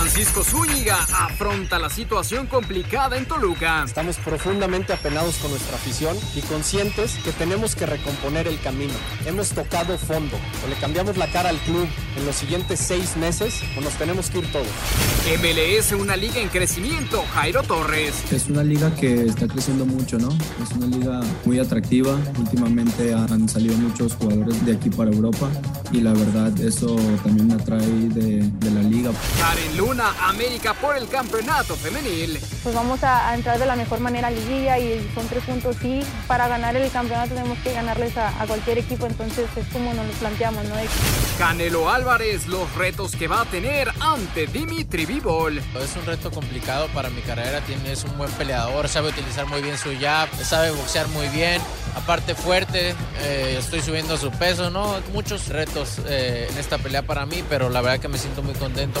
Francisco Zúñiga afronta la situación complicada en Toluca. Estamos profundamente apenados con nuestra afición y conscientes que tenemos que recomponer el camino. Hemos tocado fondo. O le cambiamos la cara al club en los siguientes seis meses o nos tenemos que ir todos. MLS, una liga en crecimiento. Jairo Torres. Es una liga que está creciendo mucho, ¿no? Es una liga muy atractiva. Últimamente han salido muchos jugadores de aquí para Europa y la verdad eso también me atrae de, de la liga. Karen Luna, América por el campeonato femenil. Pues vamos a, a entrar de la mejor manera a liguilla y son tres puntos sí. Para ganar el campeonato tenemos que ganarles a, a cualquier equipo, entonces es como nos lo planteamos, ¿no? Canelo Álvarez, los retos que va a tener ante Dimitri Vivol. Es un reto complicado para mi carrera, tiene, es un buen peleador, sabe utilizar muy bien su jab, sabe boxear muy bien, aparte fuerte, eh, estoy subiendo su peso, ¿no? Muchos retos eh, en esta pelea para mí, pero la verdad que me siento muy contento.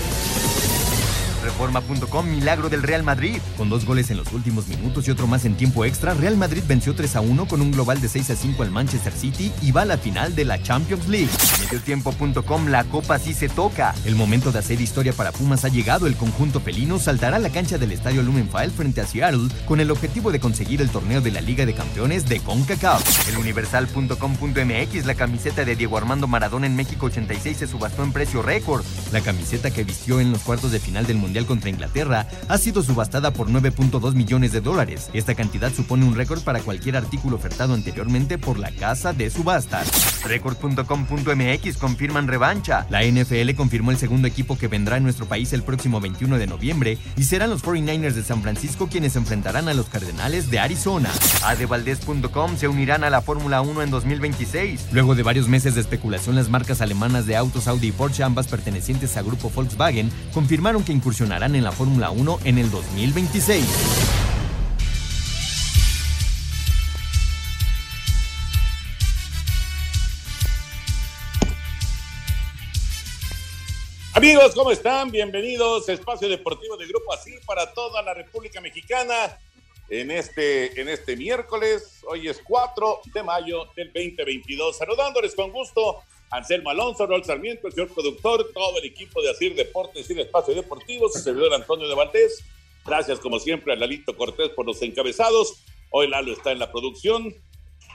Reforma.com, milagro del Real Madrid. Con dos goles en los últimos minutos y otro más en tiempo extra, Real Madrid venció 3 a 1 con un global de 6 a 5 al Manchester City y va a la final de la Champions League. Mediotiempo.com, la copa sí se toca. El momento de hacer historia para Pumas ha llegado. El conjunto felino saltará a la cancha del estadio Lumenfile frente a Seattle con el objetivo de conseguir el torneo de la Liga de Campeones de CONCACAF. El Universal.com.mx, la camiseta de Diego Armando Maradona en México 86 se subastó en precio récord. La camiseta que vistió en los cuartos de final del Mundial contra Inglaterra ha sido subastada por 9.2 millones de dólares. Esta cantidad supone un récord para cualquier artículo ofertado anteriormente por la casa de subastas. Record.com.mx confirman revancha. La NFL confirmó el segundo equipo que vendrá a nuestro país el próximo 21 de noviembre y serán los 49ers de San Francisco quienes enfrentarán a los Cardenales de Arizona. Adevaldez.com se unirán a la Fórmula 1 en 2026. Luego de varios meses de especulación, las marcas alemanas de autos Audi y Porsche, ambas pertenecientes a grupo Volkswagen, confirmaron que en la Fórmula 1 en el 2026. Amigos, ¿cómo están? Bienvenidos a Espacio Deportivo de Grupo Así para toda la República Mexicana en este, en este miércoles. Hoy es 4 de mayo del 2022. Saludándoles con gusto Anselmo Alonso, Rol Sarmiento, el señor productor, todo el equipo de Asir Deportes y Espacio Deportivo, su servidor Antonio de Valdés. Gracias, como siempre, a Lalito Cortés por los encabezados. Hoy Lalo está en la producción.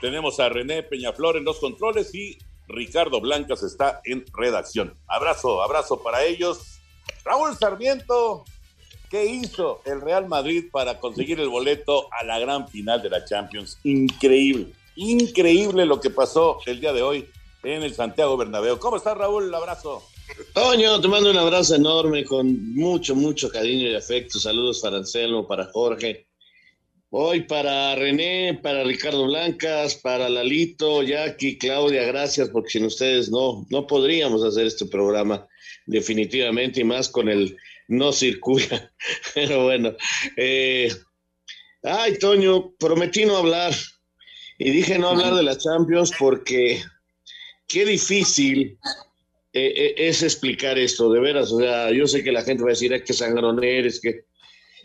Tenemos a René Peñaflor en los controles y Ricardo Blancas está en redacción. Abrazo, abrazo para ellos. Raúl Sarmiento, ¿qué hizo el Real Madrid para conseguir el boleto a la gran final de la Champions? Increíble, increíble lo que pasó el día de hoy en el Santiago Bernabéu. ¿Cómo estás, Raúl? Un abrazo. Toño, te mando un abrazo enorme con mucho, mucho cariño y afecto. Saludos para Anselmo, para Jorge. Hoy para René, para Ricardo Blancas, para Lalito, Jackie, Claudia, gracias, porque sin ustedes no, no podríamos hacer este programa definitivamente y más con el no circula. Pero bueno, eh, ay, Toño, prometí no hablar y dije no hablar de la Champions porque qué difícil eh, eh, es explicar esto, de veras. O sea, yo sé que la gente va a decir, que sangrón eres, que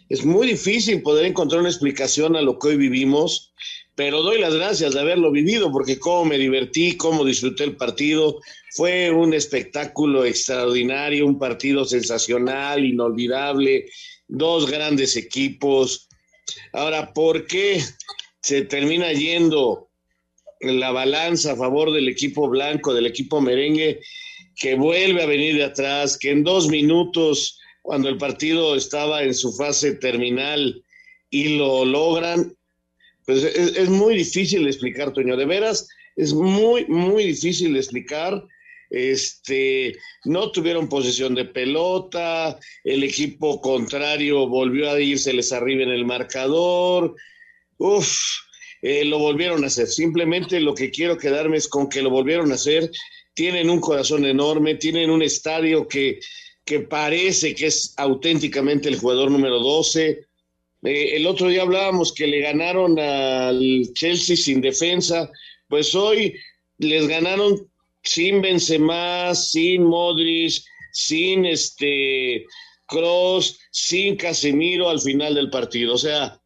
es muy difícil poder encontrar una explicación a lo que hoy vivimos, pero doy las gracias de haberlo vivido, porque cómo me divertí, cómo disfruté el partido. Fue un espectáculo extraordinario, un partido sensacional, inolvidable, dos grandes equipos. Ahora, ¿por qué se termina yendo la balanza a favor del equipo blanco, del equipo merengue, que vuelve a venir de atrás, que en dos minutos, cuando el partido estaba en su fase terminal y lo logran? Pues es, muy difícil de explicar, Toño, de veras, es muy, muy difícil de explicar este, no tuvieron posesión de pelota, el equipo contrario volvió a irse les arriba en el marcador, uff, eh, lo volvieron a hacer. Simplemente lo que quiero quedarme es con que lo volvieron a hacer. Tienen un corazón enorme, tienen un estadio que, que parece que es auténticamente el jugador número 12. Eh, el otro día hablábamos que le ganaron al Chelsea sin defensa, pues hoy les ganaron sin Benzema, sin Modric, sin este Cross, sin Casemiro al final del partido. O sea,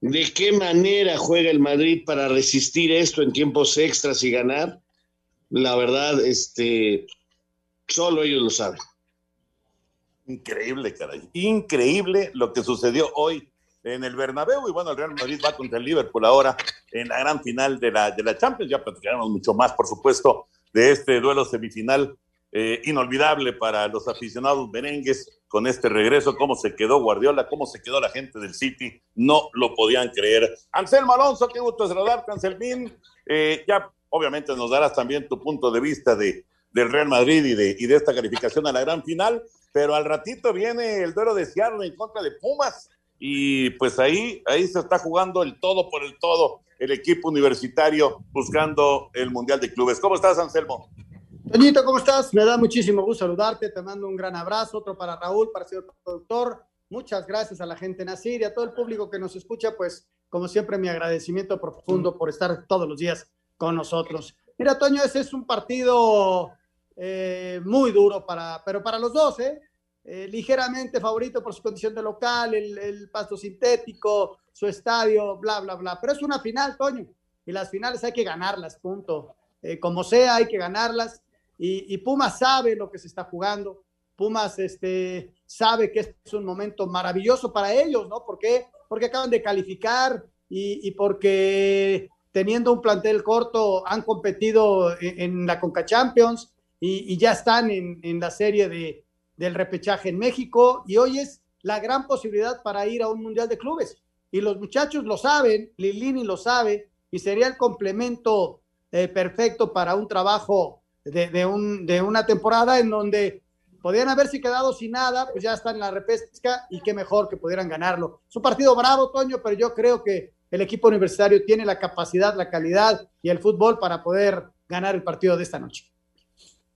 ¿de qué manera juega el Madrid para resistir esto en tiempos extras y ganar? La verdad, este, solo ellos lo saben. Increíble, caray. Increíble lo que sucedió hoy en el Bernabéu y bueno, el Real Madrid va contra el Liverpool ahora en la gran final de la, de la Champions. Ya platicaremos mucho más, por supuesto, de este duelo semifinal eh, inolvidable para los aficionados merengues con este regreso, cómo se quedó Guardiola, cómo se quedó la gente del City, no lo podían creer. Anselmo Alonso, qué gusto saludarte, Anselmín. Eh, ya obviamente nos darás también tu punto de vista de, del Real Madrid y de, y de esta calificación a la gran final, pero al ratito viene el duelo de Seattle en contra de Pumas y pues ahí, ahí se está jugando el todo por el todo el equipo universitario buscando el Mundial de Clubes. ¿Cómo estás, Anselmo? Toñito, ¿cómo estás? Me da muchísimo gusto saludarte, te mando un gran abrazo, otro para Raúl, para el señor productor. Muchas gracias a la gente en Asir y a todo el público que nos escucha, pues como siempre mi agradecimiento profundo por estar todos los días con nosotros. Mira, Toño, ese es un partido eh, muy duro para, pero para los dos, ¿eh? Eh, ligeramente favorito por su condición de local, el, pasto sintético, su estadio, bla, bla, bla. Pero es una final, Toño, y las finales hay que ganarlas, punto. Eh, como sea, hay que ganarlas. Y, Pumas sabe lo que se está jugando. Pumas este, sabe que es un momento maravilloso para ellos, ¿no? ¿Por qué? Porque acaban de calificar y, porque teniendo un plantel corto han competido en, la Conca Champions y, ya están en, en la serie de, del repechaje en México y hoy es la gran posibilidad para ir a un Mundial de Clubes. Y los muchachos lo saben, Lilini lo sabe, y sería el complemento eh, perfecto para un trabajo de, un, de una temporada en donde podrían haberse quedado sin nada, pues ya están en la repesca y qué mejor que pudieran ganarlo. Es un partido bravo, Toño, pero yo creo que el equipo universitario tiene la capacidad, la calidad y el fútbol para poder ganar el partido de esta noche.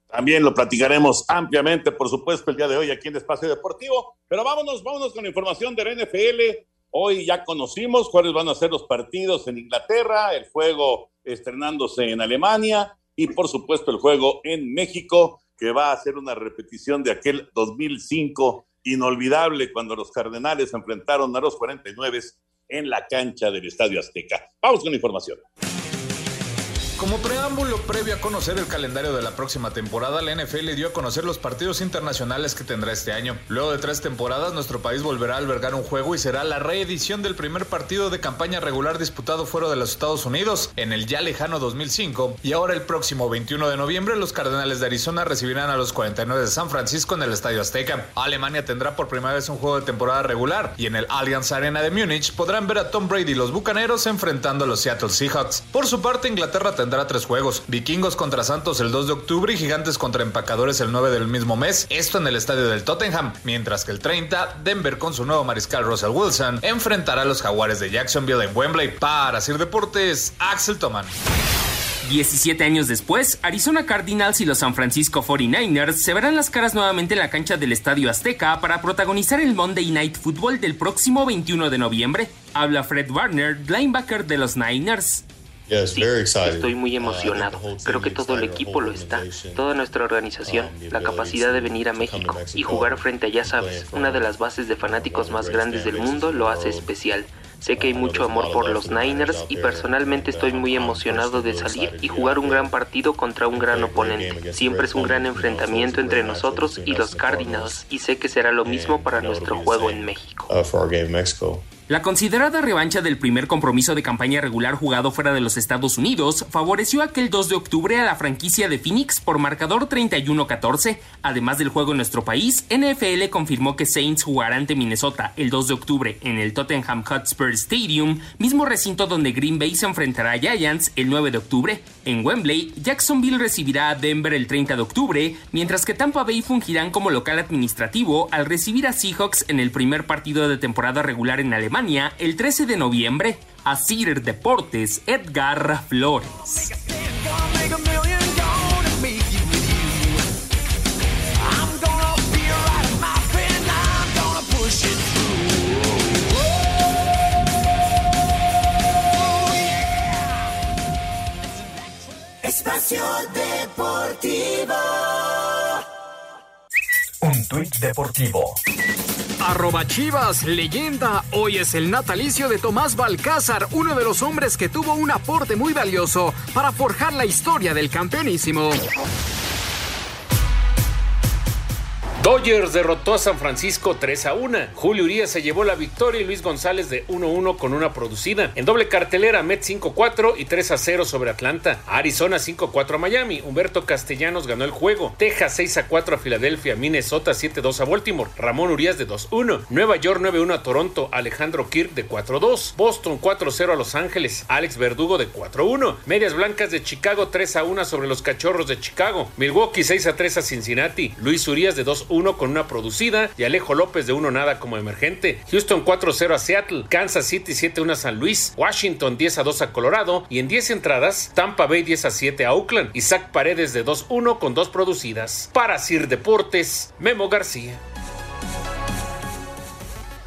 También lo platicaremos ampliamente, por supuesto, el día de hoy aquí en Espacio Deportivo. Pero vámonos, vámonos con información de la NFL. Hoy ya conocimos cuáles van a ser los partidos en Inglaterra, el juego estrenándose en Alemania y por supuesto el juego en México, que va a ser una repetición de aquel 2005 inolvidable cuando los Cardenales enfrentaron a los 49 en la cancha del Estadio Azteca. Vamos con información. Como preámbulo previo a conocer el calendario de la próxima temporada, la NFL dio a conocer los partidos internacionales que tendrá este año. Luego de tres temporadas, nuestro país volverá a albergar un juego y será la reedición del primer partido de campaña regular disputado fuera de los Estados Unidos en el ya lejano 2005. Y ahora el próximo 21 de noviembre, los Cardenales de Arizona recibirán a los 49 de San Francisco en el Estadio Azteca. Alemania tendrá por primera vez un juego de temporada regular y en el Allianz Arena de Múnich podrán ver a Tom Brady y los Bucaneros enfrentando a los Seattle Seahawks. Por su parte, Inglaterra tendrá tendrá tres juegos. Vikingos contra Santos el 2 de octubre y Gigantes contra Empacadores el 9 del mismo mes. Esto en el estadio del Tottenham. Mientras que el 30, Denver con su nuevo mariscal Russell Wilson enfrentará a los Jaguares de Jacksonville en Wembley. Para Sir Deportes, Axel Toman. 17 años después, Arizona Cardinals y los San Francisco 49ers se verán las caras nuevamente en la cancha del Estadio Azteca para protagonizar el Monday Night Football del próximo 21 de noviembre. Habla Fred Warner, linebacker de los Niners. Sí, estoy muy emocionado. Creo que todo el equipo lo está, toda nuestra organización, la capacidad de venir a México y jugar frente a, ya sabes, una de las bases de fanáticos más grandes del mundo lo hace especial. Sé que hay mucho amor por los Niners y personalmente estoy muy emocionado de salir y jugar un gran partido contra un gran oponente. Siempre es un gran enfrentamiento entre nosotros y los Cardinals y sé que será lo mismo para nuestro juego en México. La considerada revancha del primer compromiso de campaña regular jugado fuera de los Estados Unidos favoreció aquel 2 de octubre a la franquicia de Phoenix por marcador 31-14. Además del juego en nuestro país, NFL confirmó que Saints jugará ante Minnesota el 2 de octubre en el Tottenham Hotspur Stadium, mismo recinto donde Green Bay se enfrentará a Giants el 9 de octubre. En Wembley, Jacksonville recibirá a Denver el 30 de octubre, mientras que Tampa Bay fungirán como local administrativo al recibir a Seahawks en el primer partido de temporada regular en Alemania el 13 de noviembre. a Asir Deportes, Edgar Flores. Espacio Deportivo. Un tuit deportivo. Arroba Chivas, leyenda. Hoy es el natalicio de Tomás Balcázar, uno de los hombres que tuvo un aporte muy valioso para forjar la historia del campeonísimo. Dodgers derrotó a San Francisco 3 a 1. Julio Urias se llevó la victoria y Luis González de 1-1 con una producida. En doble cartelera, Mets 5-4 y 3 a 0 sobre Atlanta. Arizona 5-4 a Miami. Humberto Castellanos ganó el juego. Texas 6 a 4 a Filadelfia. Minnesota 7-2 a Baltimore. Ramón Urias de 2-1. Nueva York 9-1 a Toronto. Alejandro Kirk de 4-2. Boston 4-0 a Los Ángeles. Alex Verdugo de 4-1. Medias Blancas de Chicago 3 a 1 sobre los Cachorros de Chicago. Milwaukee 6 a 3 a Cincinnati. Luis Urias de 2 1 con una producida y Alejo López de 1 nada como emergente. Houston 4-0 a Seattle, Kansas City 7-1 a San Luis, Washington 10-2 a Colorado y en 10 entradas Tampa Bay 10-7 a Oakland. Isaac Paredes de 2-1 con dos producidas. Para Sir Deportes, Memo García.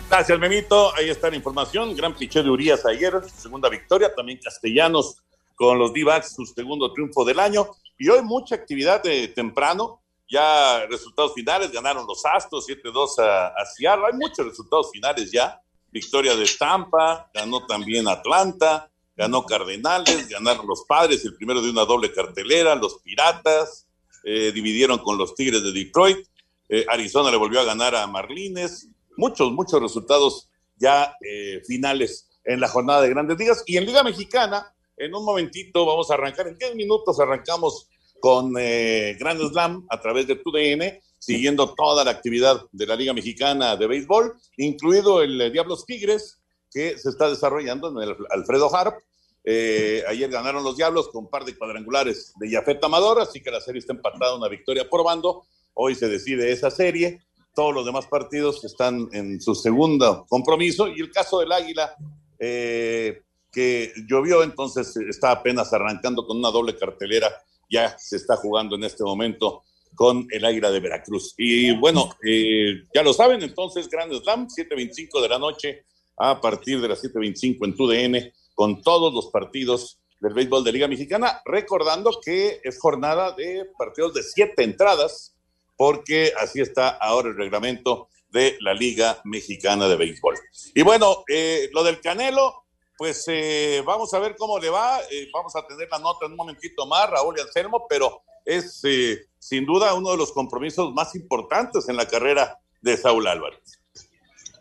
Gracias, Memito. Ahí está la información. Gran piché de Urias ayer, su segunda victoria. También Castellanos con los d su segundo triunfo del año. Y hoy mucha actividad de temprano ya resultados finales, ganaron los Astros 7-2 a, a, Seattle, hay muchos resultados finales ya, victoria de Tampa, ganó también Atlanta, ganó Cardenales, ganaron los Padres, el primero de una doble cartelera, los Piratas, eh, dividieron con los Tigres de Detroit, eh, Arizona le volvió a ganar a Marlines, muchos, muchos resultados ya eh, finales en la jornada de grandes ligas. Y en Liga Mexicana, en un momentito vamos a arrancar, en 10 minutos arrancamos con eh, Grand Slam a través de TUDN, siguiendo toda la actividad de la Liga Mexicana de Béisbol, incluido el eh, Diablos Tigres, que se está desarrollando en el Alfredo Harp. Eh, ayer ganaron los Diablos con un par de cuadrangulares de Yafet Amador, así que la serie está empatada, una victoria por bando. Hoy se decide esa serie. Todos los demás partidos están en su segundo compromiso y el caso del Águila, que llovió, entonces está apenas arrancando con una doble cartelera ya se está jugando en este momento con el Águila de Veracruz. Y bueno, eh, ya lo saben, entonces Grand Slam, 7.25 de la noche, a partir de las 7.25 en TUDN, con todos los partidos del béisbol de Liga Mexicana, recordando que es jornada de partidos de siete entradas, porque así está ahora el reglamento de la Liga Mexicana de Béisbol. Y bueno, eh, lo del Canelo, pues eh, vamos a ver cómo le va. Eh, vamos a tener la nota en un momentito más, Raúl y Anselmo, pero es eh, sin duda uno de los compromisos más importantes en la carrera de Saúl Álvarez.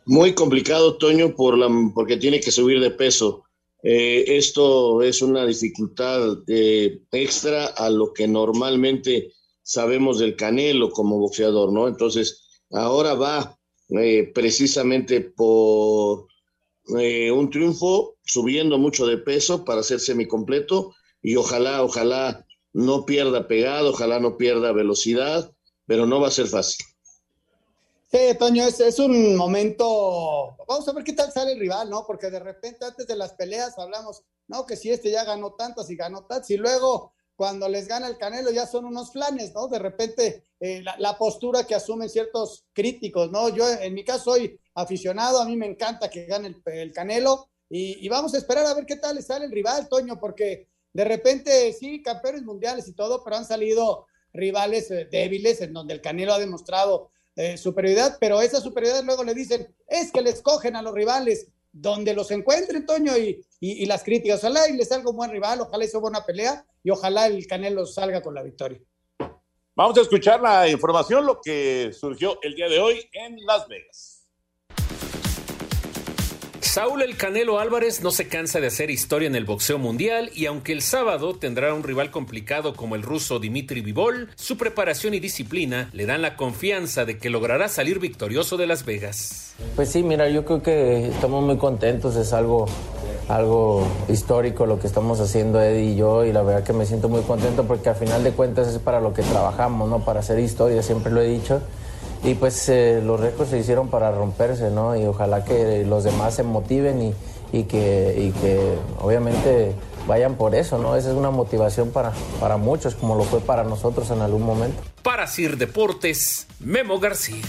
Muy complicado, Toño, por la, porque tiene que subir de peso. esto es una dificultad extra a lo que normalmente sabemos del Canelo como boxeador, ¿no? Entonces, ahora va precisamente por un triunfo subiendo mucho de peso para ser semicompleto y ojalá, ojalá no pierda pegado, ojalá no pierda velocidad, pero no va a ser fácil. Sí, Toño, es, es, un momento. Vamos a ver qué tal sale el rival, ¿no? Porque de repente antes de las peleas hablamos, no, que si este ya ganó tantas y ganó tantas, y luego cuando les gana el Canelo ya son unos flanes, ¿no? De repente eh, la, postura que asumen ciertos críticos, ¿no? Yo en mi caso soy aficionado, a mí me encanta que gane el, Canelo y, vamos a esperar a ver qué tal le sale el rival, Toño, porque de repente sí, campeones mundiales y todo, pero han salido rivales eh, débiles en donde el Canelo ha demostrado eh, superioridad, pero esa superioridad luego le dicen, es que le escogen a los rivales donde los encuentre, Toño, y, y, las críticas. Ojalá y le salga un buen rival, ojalá hizo buena pelea y ojalá el Canelo salga con la victoria. Vamos a escuchar la información, lo que surgió el día de hoy en Las Vegas. Saúl El Canelo Álvarez no se cansa de hacer historia en el boxeo mundial y aunque el sábado tendrá un rival complicado como el ruso Dimitri Vivol, su preparación y disciplina le dan la confianza de que logrará salir victorioso de Las Vegas. Pues sí, mira, yo creo que estamos muy contentos, es algo algo histórico lo que estamos haciendo Eddie y yo y la verdad que me siento muy contento porque al final de cuentas es para lo que trabajamos, ¿no? Para hacer historia, siempre lo he dicho y pues eh, los récords se hicieron para romperse, ¿no? Y ojalá que los demás se motiven y, que, que obviamente vayan por eso, ¿no? Esa es una motivación para, para muchos, como lo fue para nosotros en algún momento. Para Sir Deportes, Memo García.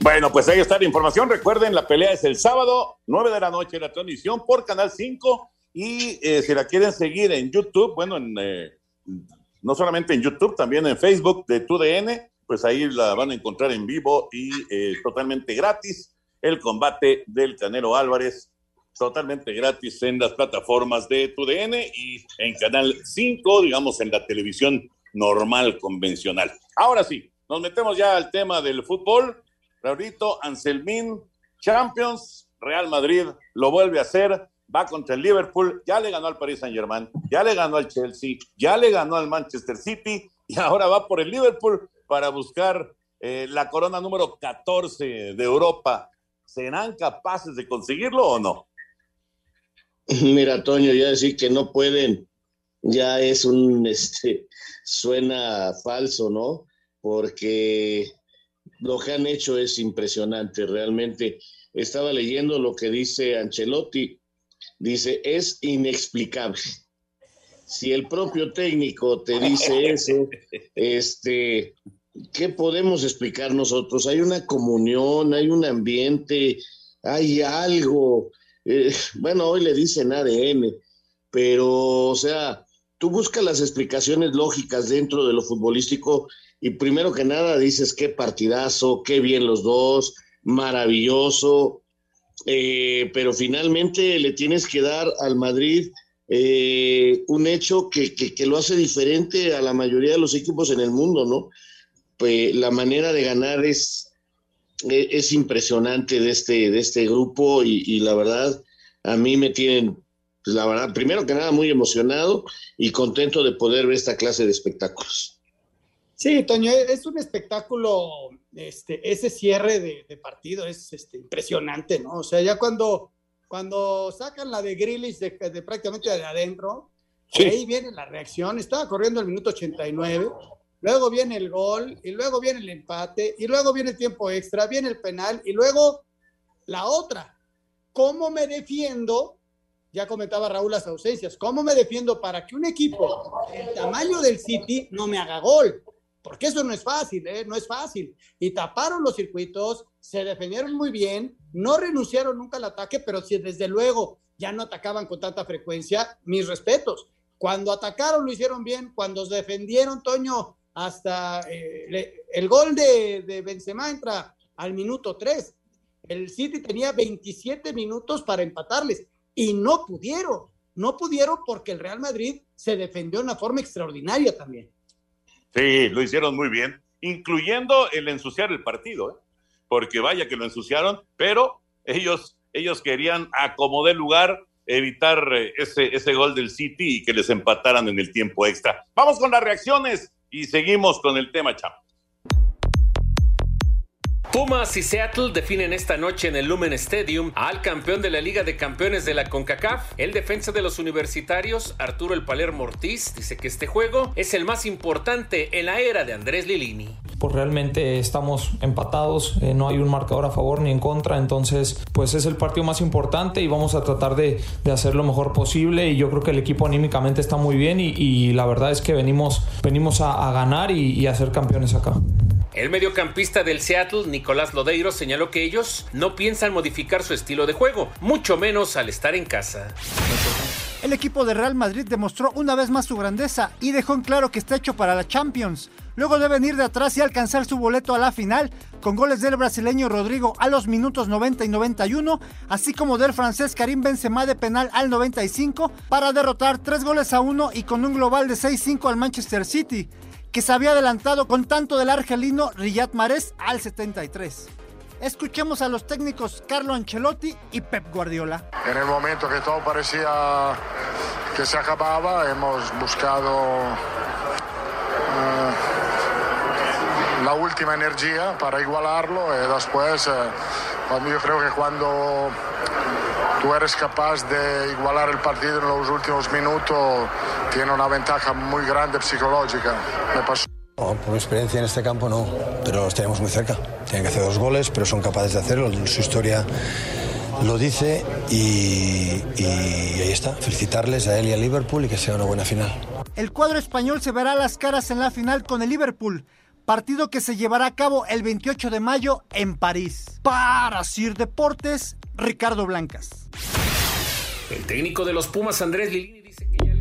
Bueno, pues ahí está la información. Recuerden, la pelea es el sábado, 9 de la noche, la transmisión por Canal 5. Y eh, si la quieren seguir en YouTube, bueno, en eh, no solamente en YouTube, también en Facebook de TUDN, pues ahí la van a encontrar en vivo y eh, totalmente gratis. El combate del Canelo Álvarez, totalmente gratis en las plataformas de TUDN y en Canal 5, digamos, en la televisión normal, convencional. Ahora sí, nos metemos ya al tema del fútbol. Raulito, Anselmín, Champions, Real Madrid lo vuelve a hacer va contra el Liverpool, ya le ganó al Paris Saint Germain, ya le ganó al Chelsea, ya le ganó al Manchester City y ahora va por el Liverpool para buscar eh, la corona número 14 de Europa. ¿Serán capaces de conseguirlo o no? Mira, Toño, ya decir que no pueden, ya es un, este, suena falso, ¿no? Porque lo que han hecho es impresionante, realmente. Estaba leyendo lo que dice Ancelotti, Dice, es inexplicable. Si el propio técnico te dice eso, este, ¿qué podemos explicar nosotros? Hay una comunión, hay un ambiente, hay algo. Eh, bueno, hoy le dicen ADN, pero, o sea, tú buscas las explicaciones lógicas dentro de lo futbolístico y primero que nada dices qué partidazo, qué bien los dos, maravilloso, eh, pero finalmente le tienes que dar al Madrid eh, un hecho que, lo hace diferente a la mayoría de los equipos en el mundo, ¿no? Pues la manera de ganar es, e, es, impresionante de este, de este grupo y, la verdad a mí me tienen, pues la verdad, primero que nada muy emocionado y contento de poder ver esta clase de espectáculos. Sí, Toño, es un espectáculo este, ese cierre de, partido es este, impresionante, ¿no? O sea, ya cuando, cuando sacan la de Grillis de, prácticamente de adentro, ahí viene la reacción. Estaba corriendo el minuto 89, luego viene el gol, y luego viene el empate, y luego viene el tiempo extra, viene el penal, y luego la otra. ¿Cómo me defiendo? Ya comentaba Raúl las ausencias. ¿Cómo me defiendo para que un equipo del tamaño del City no me haga gol? Porque eso no es fácil, ¿eh? no es fácil. Y taparon los circuitos, se defendieron muy bien, no renunciaron nunca al ataque, pero si desde luego ya no atacaban con tanta frecuencia, mis respetos. Cuando atacaron lo hicieron bien, cuando defendieron, Toño, hasta eh, el gol de, de Benzema entra al minuto 3. El City tenía 27 minutos para empatarles y no pudieron, no pudieron porque el Real Madrid se defendió de una forma extraordinaria también. Sí, lo hicieron muy bien, incluyendo el ensuciar el partido, ¿eh? porque vaya que lo ensuciaron, pero ellos, ellos querían acomodar lugar, evitar eh, ese, ese gol del City y que les empataran en el tiempo extra. Vamos con las reacciones y seguimos con el tema, chamo. Pumas y Seattle definen esta noche en el Lumen Stadium al campeón de la Liga de Campeones de la CONCACAF. El defensa de los universitarios, Arturo El Palermo Ortiz, dice que este juego es el más importante en la era de Andrés Lilini. Pues realmente estamos empatados, eh, no hay un marcador a favor ni en contra, entonces pues es el partido más importante y vamos a tratar de, hacer lo mejor posible y yo creo que el equipo anímicamente está muy bien y, la verdad es que venimos, venimos a, ganar y, y a ser campeones acá. El mediocampista del Seattle, Nicolás Lodeiro, señaló que ellos no piensan modificar su estilo de juego, mucho menos al estar en casa. El equipo de Real Madrid demostró una vez más su grandeza y dejó en claro que está hecho para la Champions. luego de venir de atrás y alcanzar su boleto a la final, con goles del brasileño Rodrigo a los minutos 90 y 91, así como del francés Karim Benzema de penal al 95, para derrotar 3 goles a 1 y con un global de 6-5 al Manchester City, que se había adelantado con tanto del argelino Riyad Mahrez al 73. Escuchemos a los técnicos Carlo Ancelotti y Pep Guardiola. En el momento que todo parecía que se acababa, hemos buscado eh, la última energía para igualarlo y después, eh, cuando yo creo que cuando tú eres capaz de igualar el partido en los últimos minutos, tiene una ventaja muy grande psicológica. Me pasó. No, por mi experiencia en este campo no, pero los tenemos muy cerca. Tienen que hacer dos goles, pero son capaces de hacerlo. Su historia lo dice y, y ahí está. Felicitarles a él y a Liverpool y que sea una buena final. El cuadro español se verá las caras en la final con el Liverpool, partido que se llevará a cabo el 28 de mayo en París. Para Sir Deportes, Ricardo Blancas. El técnico de los Pumas, Andrés Lilini, dice que ya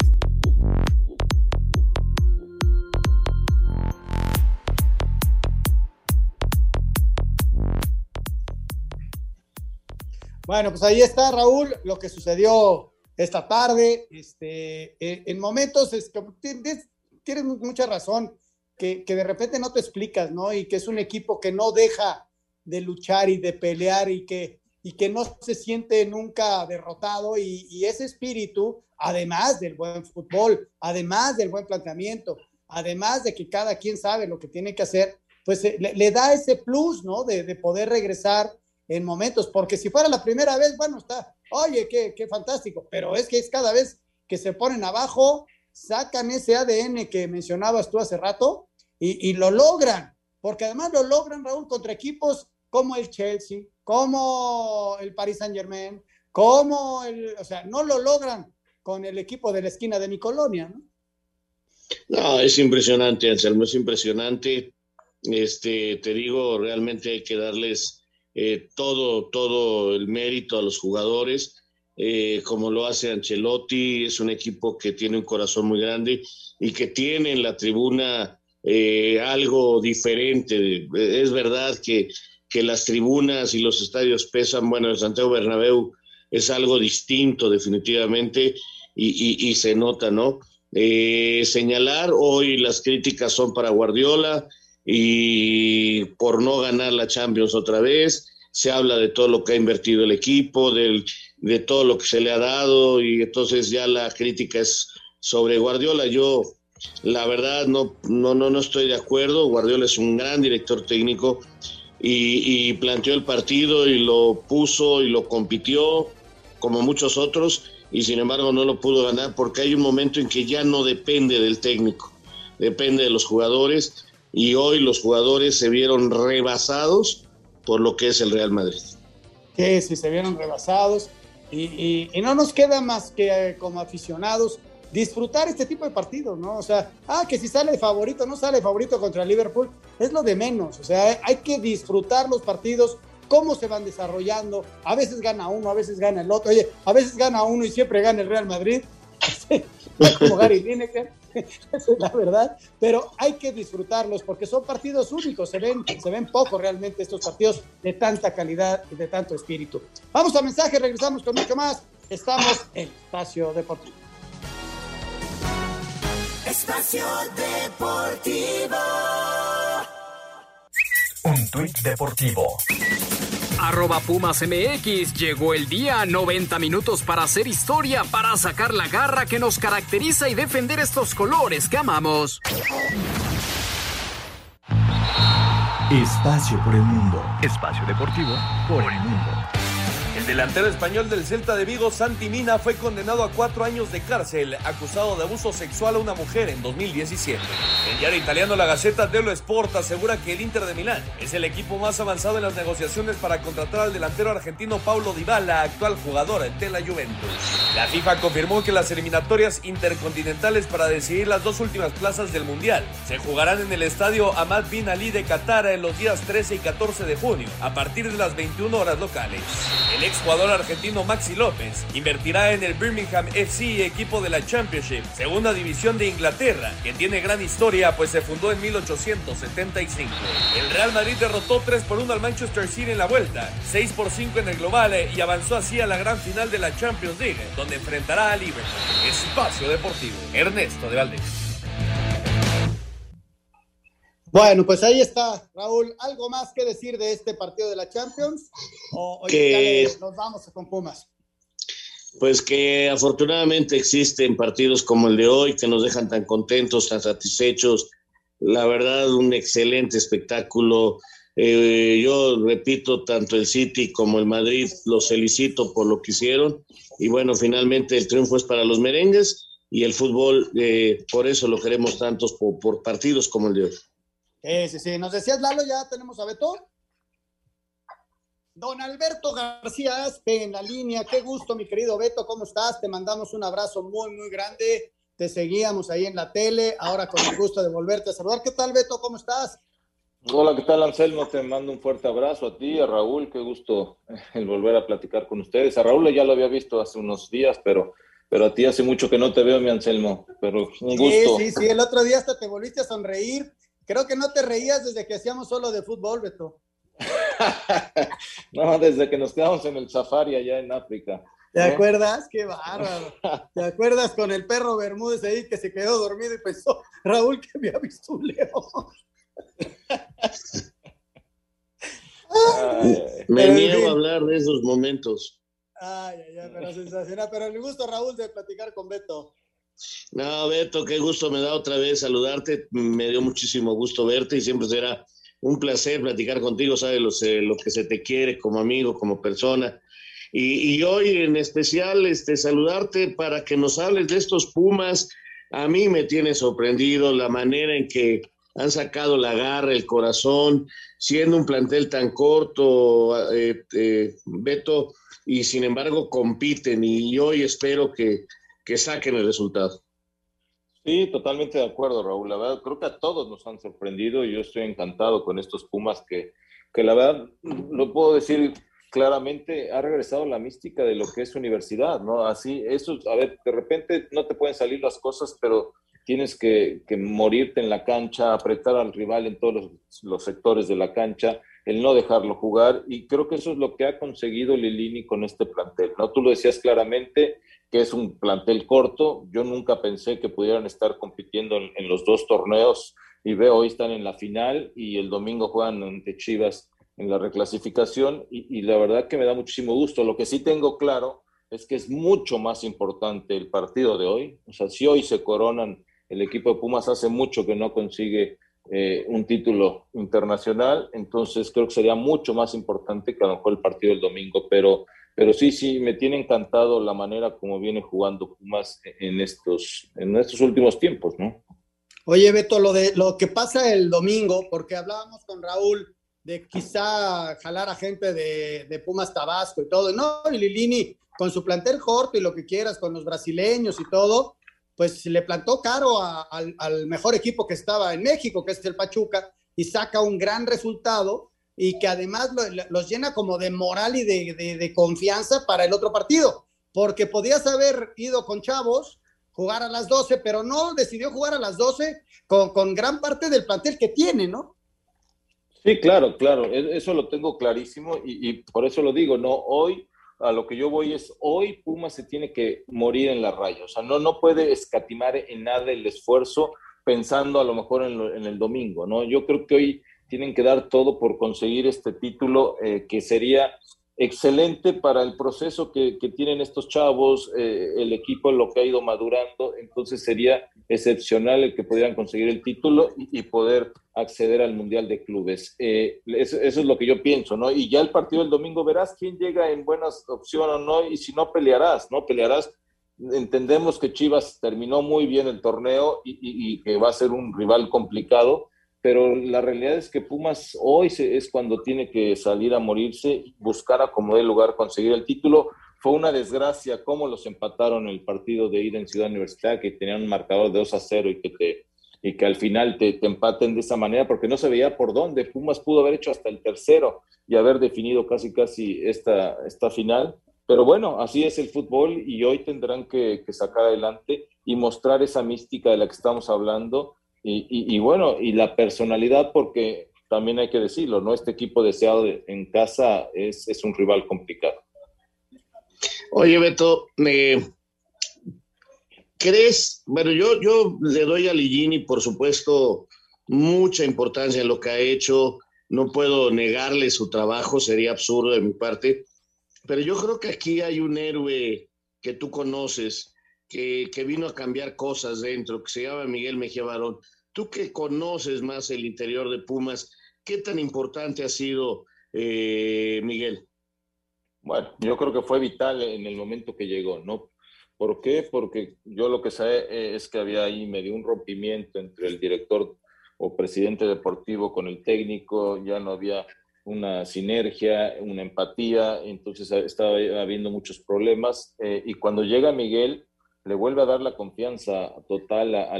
Bueno, pues ahí está, Raúl, lo que sucedió esta tarde. Este, eh, en momentos, es que tienes, tienes mucha razón, que, que, de repente no te explicas, ¿no? Y que es un equipo que no deja de luchar y de pelear y que, y que no se siente nunca derrotado. Y, y ese espíritu, además del buen fútbol, además del buen planteamiento, además de que cada quien sabe lo que tiene que hacer, pues eh, le, da ese plus, ¿no? De, de poder regresar en momentos, porque si fuera la primera vez, bueno, está, oye, qué, qué fantástico, pero es que es cada vez que se ponen abajo, sacan ese ADN que mencionabas tú hace rato y, lo logran, porque además lo logran, Raúl, contra equipos como el Chelsea, como el Paris Saint Germain, como el, o sea, no lo logran con el equipo de la esquina de mi colonia, ¿no? No, es impresionante, Anselmo, es impresionante. Este, te digo, realmente hay que darles eh, todo, todo el mérito a los jugadores, eh, como lo hace Ancelotti, es un equipo que tiene un corazón muy grande y que tiene en la tribuna eh, algo diferente. Es verdad que, que, las tribunas y los estadios pesan, bueno, el Santiago Bernabéu es algo distinto definitivamente y, y, y se nota, ¿no? señalar, hoy las críticas son para Guardiola, y por no ganar la Champions otra vez. Se habla de todo lo que ha invertido el equipo, del, de todo lo que se le ha dado y entonces ya la crítica es sobre Guardiola. Yo, la verdad, no, no, no, no estoy de acuerdo. Guardiola es un gran director técnico y, planteó el partido y lo puso y lo compitió como muchos otros y sin embargo no lo pudo ganar porque hay un momento en que ya no depende del técnico, depende de los jugadores y hoy los jugadores se vieron rebasados por lo que es el Real Madrid. Sí, sí, se vieron rebasados y no nos queda más que eh, como aficionados disfrutar este tipo de partidos, ¿no? O sea, ah, que si sale favorito, no sale favorito contra Liverpool, es lo de menos, o sea, hay que disfrutar los partidos, cómo se van desarrollando, a veces gana uno, a veces gana el otro, oye, a veces gana uno y siempre gana el Real Madrid, como Gary Lineker, esa es la verdad, pero hay que disfrutarlos porque son partidos únicos, se ven, se ven poco realmente estos partidos de tanta calidad y de tanto espíritu. Vamos a mensaje, regresamos con mucho más. Estamos en Espacio Deportivo. Espacio Deportivo. Un tuit deportivo. Arroba Pumas MX llegó el día, 90 minutos para hacer historia, para sacar la garra que nos caracteriza y defender estos colores que amamos. Espacio por el mundo. Espacio deportivo por el mundo. El delantero español del Celta de Vigo, Santi Mina, fue condenado a cuatro años de cárcel, acusado de abuso sexual a una mujer en 2017. El diario italiano La Gaceta dello Sport asegura que el Inter de Milán es el equipo más avanzado en las negociaciones para contratar al delantero argentino Paulo Dybala, actual jugador de la Juventus. La FIFA confirmó que las eliminatorias intercontinentales para decidir las dos últimas plazas del Mundial se jugarán en el estadio Ahmad Bin Ali de Qatar en los días 13 y 14 de junio, a partir de las 21 horas locales. Exjugador argentino Maxi López invertirá en el Birmingham FC, equipo de la Championship, segunda división de Inglaterra, que tiene gran historia pues se fundó en 1875. El Real Madrid derrotó 3 por 1 al Manchester City en la vuelta, 6 por 5 en el global eh, y avanzó así a la gran final de la Champions League, donde enfrentará a Liverpool. Espacio Deportivo, Ernesto de Valdés. Bueno, pues ahí está, Raúl. ¿Algo más que decir de este partido de la Champions? ¿O que... nos vamos con Pumas? Pues que afortunadamente existen partidos como el de hoy que nos dejan tan contentos, tan satisfechos. La verdad, un excelente espectáculo. Eh, yo repito, tanto el City como el Madrid los felicito por lo que hicieron. Y bueno, finalmente el triunfo es para los merengues y el fútbol, eh, por eso lo queremos tantos por partidos como el de hoy. Sí, sí, sí. Nos decías, Lalo, ya tenemos a Beto. Don Alberto García Aspe en la línea. Qué gusto, mi querido Beto. ¿Cómo estás? Te mandamos un abrazo muy, muy grande. Te seguíamos ahí en la tele. Ahora con el gusto de volverte a saludar. ¿Qué tal, Beto? ¿Cómo estás? Hola, ¿qué tal, Anselmo? Te mando un fuerte abrazo a ti, a Raúl. Qué gusto el volver a platicar con ustedes. A Raúl ya lo había visto hace unos días, pero, pero a ti hace mucho que no te veo, mi Anselmo. Pero un gusto. Sí, sí, sí. El otro día hasta te volviste a sonreír Creo que no te reías desde que hacíamos solo de fútbol, Beto. no, desde que nos quedamos en el safari allá en África. ¿Te acuerdas? Qué bárbaro. ¿Te acuerdas con el perro Bermúdez ahí que se quedó dormido y pensó, Raúl, que había visto un león? me niego a hablar de esos momentos. Ay, ay, ay, pero sensacional. Pero el gusto, Raúl, de platicar con Beto. No, Beto, qué gusto me da otra vez saludarte. Me dio muchísimo gusto verte y siempre será un placer platicar contigo, sabes lo, que se te quiere como amigo, como persona. Y, hoy en especial este, saludarte para que nos hables de estos Pumas. A mí me tiene sorprendido la manera en que han sacado la garra, el corazón, siendo un plantel tan corto, eh, eh, Beto, y sin embargo compiten. Y hoy espero que, que saquen el resultado. Sí, totalmente de acuerdo, Raúl. La verdad, creo que a todos nos han sorprendido y yo estoy encantado con estos Pumas que, que la verdad, lo puedo decir claramente, ha regresado la mística de lo que es universidad, ¿no? Así, eso, a ver, de repente no te pueden salir las cosas, pero tienes que, que morirte en la cancha, apretar al rival en todos los, los, sectores de la cancha, el no dejarlo jugar, y creo que eso es lo que ha conseguido Lilini con este plantel, ¿no? Tú lo decías claramente, que es un plantel corto. Yo nunca pensé que pudieran estar compitiendo en, los dos torneos y veo hoy están en la final y el domingo juegan ante Chivas en la reclasificación y, la verdad que me da muchísimo gusto. Lo que sí tengo claro es que es mucho más importante el partido de hoy. O sea, si hoy se coronan, el equipo de Pumas hace mucho que no consigue eh, un título internacional, entonces creo que sería mucho más importante que a lo mejor el partido del domingo, pero pero sí, sí, me tiene encantado la manera como viene jugando Pumas en estos, en estos últimos tiempos, ¿no? Oye, Beto, lo, de, lo que pasa el domingo, porque hablábamos con Raúl de quizá jalar a gente de, de Pumas Tabasco y todo, no, y Lilini con su plantel corto y lo que quieras, con los brasileños y todo, pues le plantó caro al, al mejor equipo que estaba en México, que es el Pachuca, y saca un gran resultado y que además los llena como de moral y de, confianza para el otro partido, porque podías haber ido con Chavos, jugar a las 12, pero no decidió jugar a las 12 con, gran parte del plantel que tiene, ¿no? Sí, claro, claro, e, eso lo tengo clarísimo y, por eso lo digo, ¿no? Hoy a lo que yo voy es, hoy Puma se tiene que morir en la raya, o sea, no, no puede escatimar en nada el esfuerzo pensando a lo mejor en, en el domingo, ¿no? Yo creo que hoy tienen que dar todo por conseguir este título eh, que sería excelente para el proceso que, tienen estos chavos, eh, el equipo lo que ha ido madurando, entonces sería excepcional el que pudieran conseguir el título y, poder acceder al Mundial de Clubes. Eh, eso, es lo que yo pienso, ¿no? Y ya el partido del domingo verás quién llega en buenas opciones o no, y si no pelearás, ¿no? Pelearás. Entendemos que Chivas terminó muy bien el torneo y que va a ser un rival complicado, pero la realidad es que Pumas hoy es cuando tiene que salir a morirse, buscar a como de lugar conseguir el título. Fue una desgracia cómo los empataron el partido de ida en Ciudad Universitaria, que tenían un marcador de 2 a 0 y que te, y que al final te, empaten de esa manera, porque no se veía por dónde. Pumas pudo haber hecho hasta el tercero y haber definido casi, casi esta, esta final. Pero bueno, así es el fútbol y hoy tendrán que, sacar adelante y mostrar esa mística de la que estamos hablando y, bueno, y la personalidad, porque también hay que decirlo, ¿no? Este equipo deseado en casa es, es un rival complicado. Oye, Beto, ¿Crees? Bueno, yo, yo le doy a Ligini, por supuesto, mucha importancia en lo que ha hecho. No puedo negarle su trabajo, sería absurdo de mi parte. Pero yo creo que aquí hay un héroe que tú conoces, que, vino a cambiar cosas dentro, que se llama Miguel Mejía Barón. Tú que conoces más el interior de Pumas, ¿qué tan importante ha sido eh, Miguel? Bueno, yo creo que fue vital en el momento que llegó, ¿no? ¿Por qué? Porque yo lo que sé eh, es que había ahí medio un rompimiento entre el director o presidente deportivo con el técnico, ya no había una sinergia, una empatía, entonces estaba habiendo muchos problemas. Eh, y cuando llega Miguel, le vuelve a dar la confianza total a, a.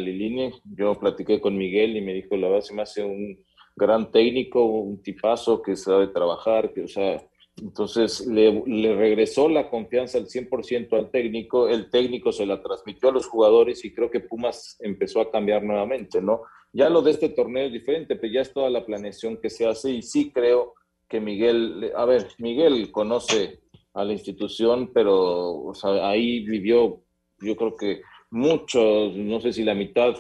Yo platiqué con Miguel y me dijo, la verdad se me hace un gran técnico, un tipazo que sabe trabajar, que, o sea, entonces le, regresó la confianza al 100% al técnico, el técnico se la transmitió a los jugadores y creo que Pumas empezó a cambiar nuevamente, ¿no? Ya lo de este torneo es diferente, pero ya es toda la planeación que se hace y sí creo que Miguel, a ver, Miguel conoce a la institución, pero ahí vivió, yo creo que mucho, no sé si la mitad,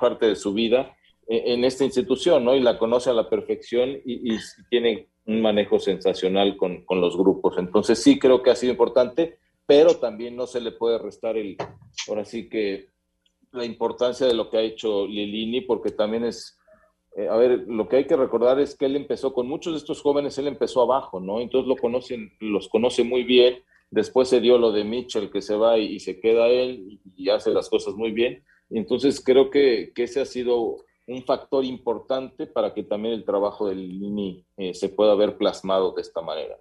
parte de su vida e, en esta institución, ¿no? Y la conoce a la perfección y, y tiene un manejo sensacional con, con, los grupos. Entonces sí creo que ha sido importante, pero también no se le puede restar el, ahora sí que la importancia de lo que ha hecho Lilini, porque también es, eh, a ver, lo que hay que recordar es que él empezó con muchos de estos jóvenes, él empezó abajo, ¿no? Entonces lo conocen, los conoce muy bien. Después se dio lo de Mitchell, que se va y, se queda él y, hace las cosas muy bien. Entonces creo que, que ese ha sido un factor importante para que también el trabajo del Lini eh, se pueda ver plasmado de esta manera.